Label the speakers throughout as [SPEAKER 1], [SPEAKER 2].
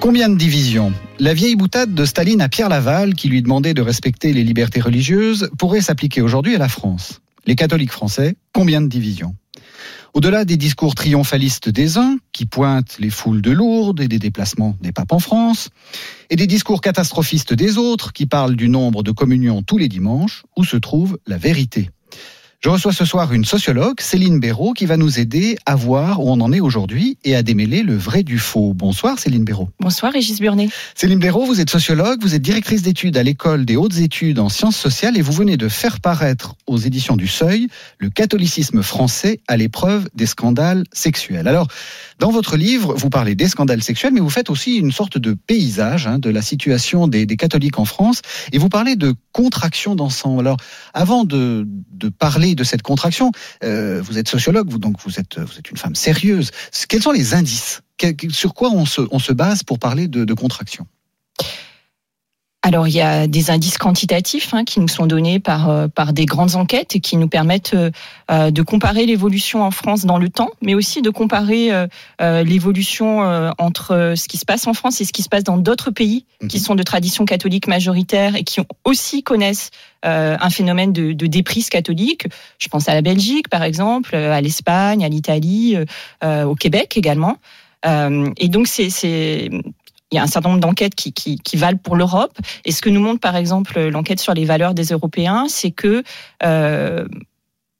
[SPEAKER 1] combien de divisions La vieille boutade de Staline à Pierre Laval, qui lui demandait de respecter les libertés religieuses, pourrait s'appliquer aujourd'hui à la France. Les catholiques français, combien de divisions au-delà des discours triomphalistes des uns, qui pointent les foules de Lourdes et des déplacements des papes en France, et des discours catastrophistes des autres, qui parlent du nombre de communions tous les dimanches, où se trouve la vérité je reçois ce soir une sociologue, Céline Béraud, qui va nous aider à voir où on en est aujourd'hui et à démêler le vrai du faux. Bonsoir Céline Béraud.
[SPEAKER 2] Bonsoir Régis Burnet.
[SPEAKER 1] Céline Béraud, vous êtes sociologue, vous êtes directrice d'études à l'école des hautes études en sciences sociales et vous venez de faire paraître aux éditions du Seuil le catholicisme français à l'épreuve des scandales sexuels. Alors, dans votre livre, vous parlez des scandales sexuels, mais vous faites aussi une sorte de paysage hein, de la situation des, des, catholiques en France et vous parlez de contraction d'ensemble. Alors, avant de, de parler de cette contraction. Euh, vous êtes sociologue, donc vous êtes, vous êtes une femme sérieuse. Quels sont les indices? Sur quoi on se, on se base pour parler de contraction?
[SPEAKER 2] Alors il y a des indices quantitatifs hein, qui nous sont donnés par euh, par des grandes enquêtes et qui nous permettent euh, euh, de comparer l'évolution en France dans le temps, mais aussi de comparer l'évolution entre ce qui se passe en France et ce qui se passe dans d'autres pays qui mhm. sont de tradition catholique majoritaire et qui aussi connaissent un phénomène de, de déprise catholique. Je pense à la Belgique par exemple, à l'Espagne, à l'Italie, au Québec également. et donc c'est il y a un certain nombre d'enquêtes qui, valent pour l'Europe. Et ce que nous montre, par exemple, l'enquête sur les valeurs des Européens, c'est que euh,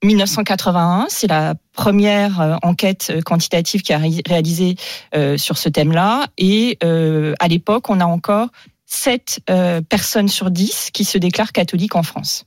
[SPEAKER 2] 1981, c'est la première euh, enquête quantitative qui a réalisé euh, sur ce thème-là. Et euh, à l'époque, on a encore 7 euh, personnes sur 10 qui se déclarent catholiques en France.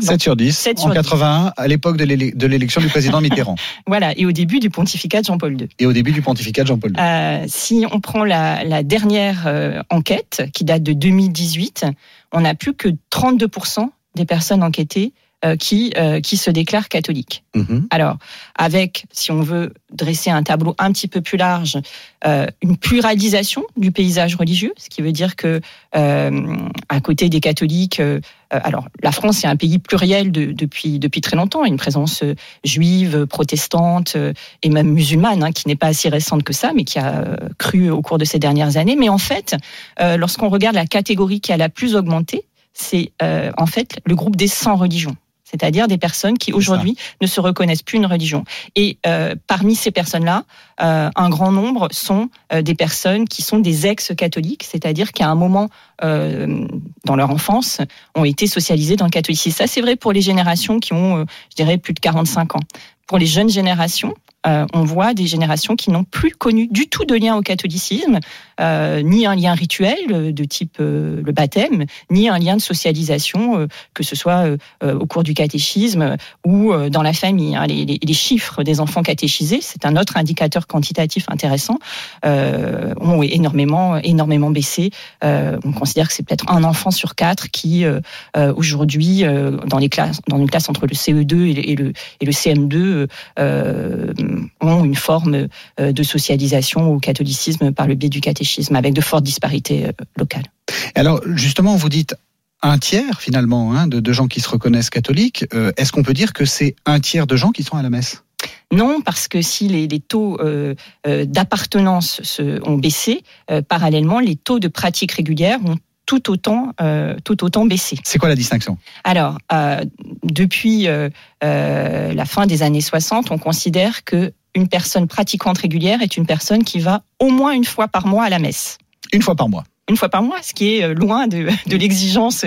[SPEAKER 1] 7 hein, sur 10 7 en 81 à l'époque de l'élection du président Mitterrand.
[SPEAKER 2] voilà, et au début du pontificat de Jean-Paul II.
[SPEAKER 1] Et au début du pontificat de Jean-Paul II.
[SPEAKER 2] Euh, si on prend la, la dernière euh, enquête qui date de 2018, on n'a plus que 32% des personnes enquêtées qui, euh, qui se déclarent catholiques. Mhm. Alors, avec, si on veut dresser un tableau un petit peu plus large, euh, une pluralisation du paysage religieux, ce qui veut dire que à côté des catholiques, alors la France est un pays pluriel de, depuis depuis très longtemps, une présence juive, protestante et même musulmane, hein, qui n'est pas assez récente que ça, mais qui a cru au cours de ces dernières années. Mais en fait, lorsqu'on regarde la catégorie qui a la plus augmenté, c'est en fait le groupe des 100 religions c'est-à-dire des personnes qui aujourd'hui ne se reconnaissent plus une religion. Et euh, parmi ces personnes-là, euh, un grand nombre sont euh, des personnes qui sont des ex-catholiques, c'est-à-dire qu'à un moment euh, dans leur enfance ont été socialisées dans le catholicisme. Ça, c'est vrai pour les générations qui ont, euh, je dirais, plus de 45 ans. Pour les jeunes générations, euh, on voit des générations qui n'ont plus connu du tout de lien au catholicisme, ni un lien rituel de type le baptême, ni un lien de socialisation, que ce soit au cours du catéchisme ou dans la famille. Hein. Les, chiffres des enfants catéchisés, c'est un autre indicateur quantitatif intéressant, ont énormément, énormément baissé. on considère que c'est peut-être un enfant sur quatre qui aujourd'hui, dans les classes, dans une classe entre le CE2 et le, et le CM2, ont une forme euh, de socialisation au catholicisme par le biais du catéchisme, avec de fortes disparités euh, locales.
[SPEAKER 1] Alors justement, vous dites un tiers finalement hein, de, gens qui se reconnaissent catholiques. Euh, est-ce qu'on peut dire que c'est un tiers de gens qui sont à la messe?
[SPEAKER 2] Non, parce que si les, taux d'appartenance ont baissé, parallèlement, les taux de pratique régulière ont tout autant, euh, tout autant baissé.
[SPEAKER 1] C'est quoi la distinction?
[SPEAKER 2] Alors, euh, depuis euh, la fin des années 60, on considère que une personne pratiquante régulière est une personne qui va au moins une fois par mois à la messe.
[SPEAKER 1] Une fois par mois
[SPEAKER 2] une fois par mois, ce qui est loin de, de l'exigence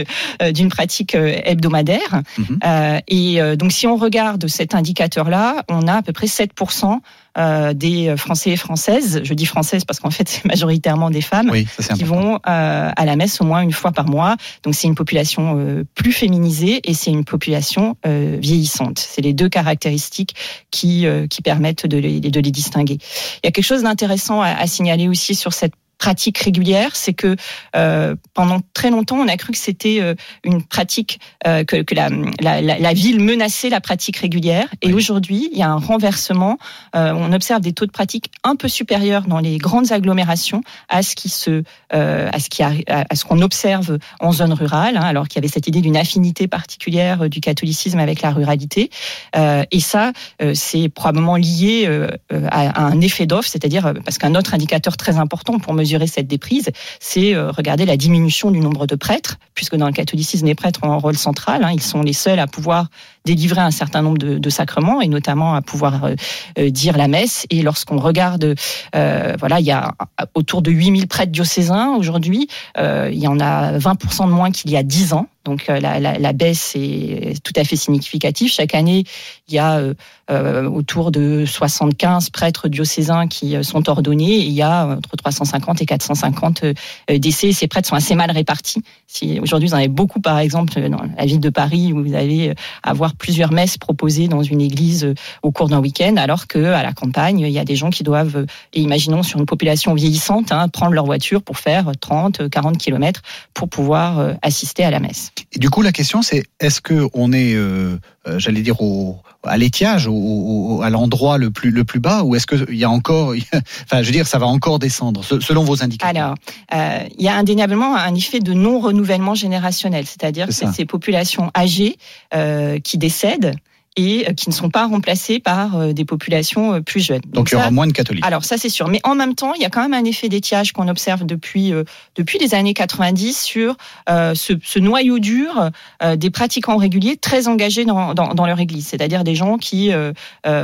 [SPEAKER 2] d'une pratique hebdomadaire. Mhm. et donc, si on regarde cet indicateur-là, on a à peu près 7% euh, des Français et Françaises. Je dis françaises parce qu'en fait, c'est majoritairement des femmes qui vont euh, à la messe au moins une fois par mois. Donc, c'est une population euh, plus féminisée et c'est une population vieillissante. C'est les deux caractéristiques qui, qui permettent de les, de les distinguer. Il y a quelque chose d'intéressant à, à signaler aussi sur cette pratique régulière, c'est que euh, pendant très longtemps, on a cru que c'était euh, une pratique euh, que, que la, la, la, ville menaçait la pratique régulière. Et aujourd'hui, il y a un renversement. On observe des taux de pratique un peu supérieurs dans les grandes agglomérations à ce qui se, à ce qui à ce qu'on observe en zone rurale, hein, alors qu'il y avait cette idée d'une affinité particulière du catholicisme avec la ruralité. et ça, c'est probablement lié à, à un effet d'offre, c'est-à-dire parce qu'un autre indicateur très important pour mesurer cette déprise, c'est euh, regarder la diminution du nombre de prêtres, puisque dans le catholicisme, les prêtres ont un rôle central. Hein. ils sont les seuls à pouvoir délivrer un certain nombre de, sacrements et notamment à pouvoir euh, euh, dire la messe. Et lorsqu'on regarde, voilà, il y a autour de 8000 prêtres diocésains aujourd'hui. il y en a 20% de moins qu'il y a 10 ans. Donc la, la, baisse est tout à fait significative. Chaque année, il y a euh, autour de 75 prêtres diocésains qui sont ordonnés il y a entre 350 et 450 décès. Ces prêtres sont assez mal répartis. Aujourd'hui vous en avez beaucoup, par exemple, dans la ville de Paris, où vous allez avoir plusieurs messes proposées dans une église au cours d'un week-end, alors que à la campagne, il y a des gens qui doivent, et imaginons sur une population vieillissante, hein, prendre leur voiture pour faire 30, 40 kilomètres pour pouvoir assister à la messe.
[SPEAKER 1] Et du coup, la question, c'est est-ce que on est, euh, euh, j'allais dire, au, à l'étiage, au, à l'endroit le plus le plus bas, ou est-ce qu'il y a encore, enfin, je veux dire, ça va encore descendre selon vos indicateurs
[SPEAKER 2] Alors, euh, il y a indéniablement un effet de non renouvellement générationnel, c'est-à-dire que ces populations âgées qui décèdent et euh, qui ne sont pas remplacés par euh, des populations euh, plus jeunes.
[SPEAKER 1] Donc, il y aura moins de catholiques.
[SPEAKER 2] Alors ça c'est sûr, mais en même temps il y a quand même un effet d'étiage qu'on observe depuis depuis les années 90 sur ce, ce, noyau dur des pratiquants réguliers très engagés dans, dans, dans leur église, c'est-à-dire des gens qui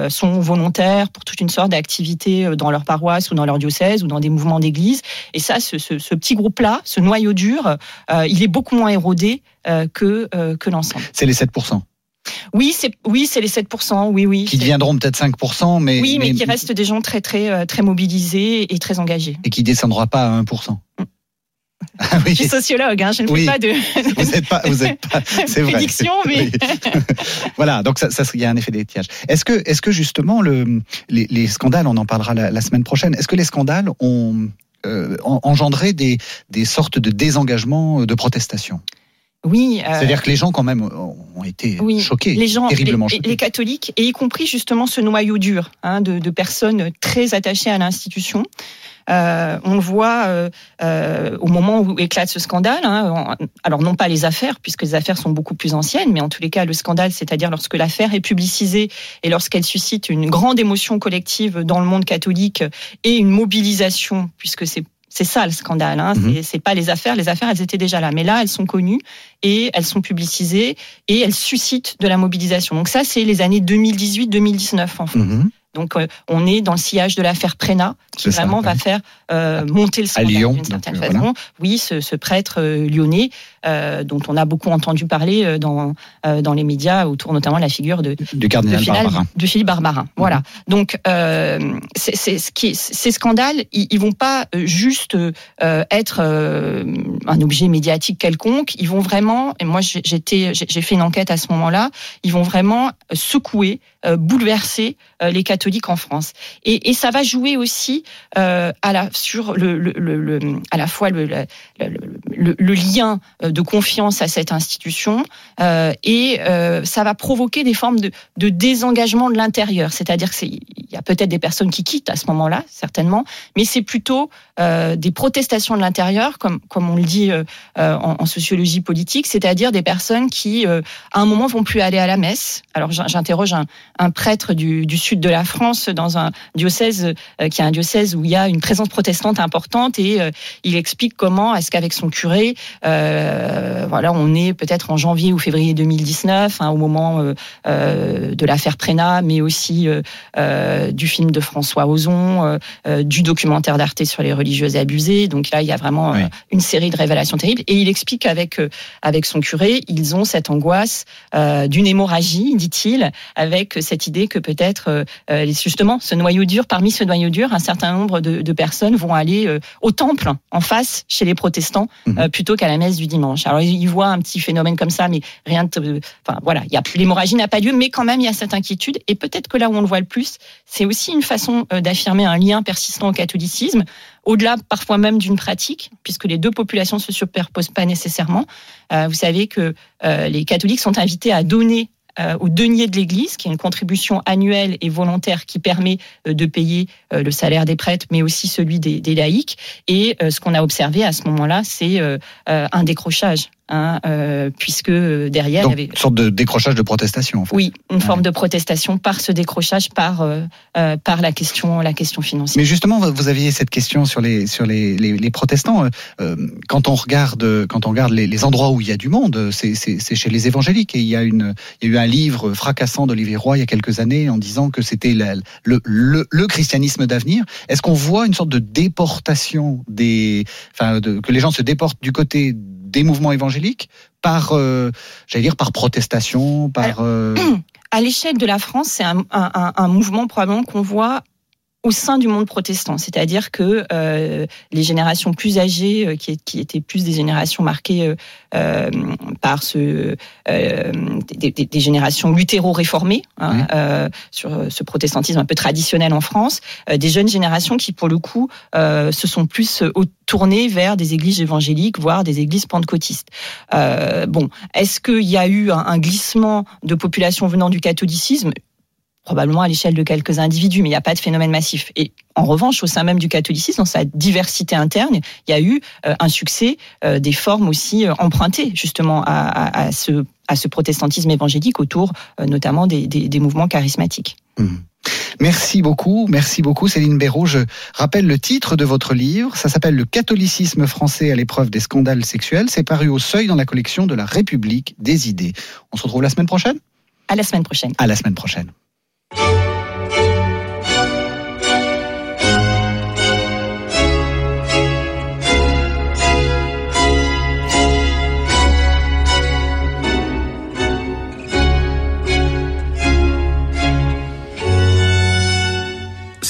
[SPEAKER 2] sont volontaires pour toute une sorte d'activité dans leur paroisse ou dans leur diocèse ou dans des mouvements d'église. Et ça, ce, ce, ce petit groupe-là, ce noyau dur, il est beaucoup moins érodé que que l'ensemble.
[SPEAKER 1] C'est les 7
[SPEAKER 2] oui, c'est oui, c'est les 7%, oui, oui.
[SPEAKER 1] Qui deviendront peut-être 5%, mais
[SPEAKER 2] oui, mais, qui restent des gens très très euh, très mobilisés et très engagés.
[SPEAKER 1] Et qui descendra pas à 1%. Mm.
[SPEAKER 2] Ah oui. Je suis sociologue, hein, je ne fais pas de.
[SPEAKER 1] Vous n'êtes pas, vous êtes pas, c'est vrai.
[SPEAKER 2] Prédiction, mais.
[SPEAKER 1] voilà, donc ça, ça, il y a un effet d'étiage. Est-ce que, est-ce que justement le, les, les, scandales, on en parlera la, semaine prochaine. Est-ce que les scandales ont euh, engendré des, des sortes de désengagement de protestation
[SPEAKER 2] oui.
[SPEAKER 1] Euh, C'est-à-dire que les gens, quand même, ont été choqués, les gens, terriblement
[SPEAKER 2] les,
[SPEAKER 1] choqués.
[SPEAKER 2] Les catholiques, et y compris justement ce noyau dur hein, de, de, personnes très attachées à l'institution. Euh, on le voit euh, euh, au moment où éclate ce scandale. Hein, alors non pas les affaires, puisque les affaires sont beaucoup plus anciennes, mais en tous les cas le scandale, c'est-à-dire lorsque l'affaire est publicisée et lorsqu'elle suscite une grande émotion collective dans le monde catholique et une mobilisation, puisque c'est c'est ça le scandale. Hein. Mhm. C'est pas les affaires. Les affaires, elles étaient déjà là, mais là, elles sont connues et elles sont publicisées et elles suscitent de la mobilisation. Donc ça, c'est les années 2018-2019 en fait. Mhm. Donc euh, on est dans le sillage de l'affaire Prena, qui vraiment va faire euh, monter le scandale d'une certaine façon. Oui, ce, ce prêtre euh, lyonnais euh, dont on a beaucoup entendu parler dans dans les médias autour notamment de la figure de
[SPEAKER 1] du cardinal de, Barbarin.
[SPEAKER 2] de Philippe Barbarin. Mhm. Voilà. Donc c'est ce qui ces scandales, ils, ils vont pas juste être un objet médiatique quelconque. Ils vont vraiment, et moi j'étais j'ai fait une enquête à ce moment-là, ils vont vraiment secouer, bouleverser les catholiques en France. Et, ça va jouer aussi euh, à la sur le, à la fois le, le, lien de confiance à cette institution euh, et euh, ça va provoquer des formes de, de désengagement de l'intérieur. C'est-à-dire que c'est il y a peut-être des personnes qui quittent à ce moment-là, certainement, mais c'est plutôt euh, des protestations de l'intérieur, comme comme on le dit euh, en, sociologie politique, c'est-à-dire des personnes qui à un moment vont plus aller à la messe. Alors j'interroge un, un prêtre du, du sud de la France dans un diocèse qui est un diocèse où il y a une présence protestante importante et euh, il explique comment est-ce qu'avec son curé, euh, voilà, on est peut-être en janvier ou février 2019, hein, au moment euh, euh, de l'affaire Prénat, mais aussi euh, du film de François Ozon, du documentaire d'Arte sur les religieuses abusées. Donc là, il y a vraiment une série de révélations terribles. Et il explique qu'avec avec son curé, ils ont cette angoisse d'une hémorragie, dit-il, avec cette idée que peut-être justement ce noyau dur, parmi ce noyau dur, un certain nombre de, de personnes vont aller euh, au temple en face chez les protestants mhm. euh, plutôt qu'à la messe du dimanche. Alors ils voient un petit phénomène comme ça, mais rien de, enfin voilà, il y a l'hémorragie n'a pas lieu, mais quand même il y a cette inquiétude. Et peut-être que là où on le voit le plus, c'est aussi une façon euh, d'affirmer un lien persistant au catholicisme au-delà parfois même d'une pratique, puisque les deux populations se superposent pas nécessairement. vous savez que les catholiques sont invités à donner euh, au denier de l'Église, qui est une contribution annuelle et volontaire qui permet euh, de payer euh, le salaire des prêtres, mais aussi celui des, des laïcs. Et ce qu'on a observé à ce moment-là, c'est un décrochage Hein, euh, puisque derrière
[SPEAKER 1] Donc,
[SPEAKER 2] il y avait
[SPEAKER 1] une sorte de décrochage de protestation. En fait.
[SPEAKER 2] Oui, une forme de protestation par ce décrochage, par euh, euh, par la question la question financière.
[SPEAKER 1] Mais justement, vous aviez cette question sur les sur les, les, les protestants. Euh, quand on regarde quand on regarde les, les endroits où il y a du monde, c'est chez les évangéliques. Et il y a une il y a eu un livre fracassant d'Olivier Roy il y a quelques années en disant que c'était le, le, le christianisme d'avenir. Est-ce qu'on voit une sorte de déportation des, enfin, de, que les gens se déportent du côté des mouvements évangéliques par, euh, j'allais dire, par protestation, par. Euh,
[SPEAKER 2] à l'échelle de la France, c'est un, un, mouvement probablement qu'on voit au sein du monde protestant, c'est-à-dire que euh, les générations plus âgées, euh, qui, qui, étaient plus des générations marquées euh, par ce des, des, générations luthéro-réformées hein, sur ce protestantisme un peu traditionnel en France, des jeunes générations qui pour le coup se sont plus tournées vers des églises évangéliques, voire des églises pentecôtistes. bon, est-ce qu'il y a eu un, un glissement de population venant du catholicisme? Probablement à l'échelle de quelques individus, mais il n'y a pas de phénomène massif. Et en revanche, au sein même du catholicisme, dans sa diversité interne, il y a eu euh, un succès euh, des formes aussi euh, empruntées justement à, ce, à ce protestantisme évangélique autour notamment des, des, mouvements charismatiques.
[SPEAKER 1] Mmh. Merci beaucoup, merci beaucoup Céline Béraud. Je rappelle le titre de votre livre, ça s'appelle Le catholicisme français à l'épreuve des scandales sexuels. C'est paru au seuil dans la collection de la République des idées. On se retrouve la semaine prochaine?
[SPEAKER 2] À la semaine prochaine.
[SPEAKER 1] À la semaine prochaine.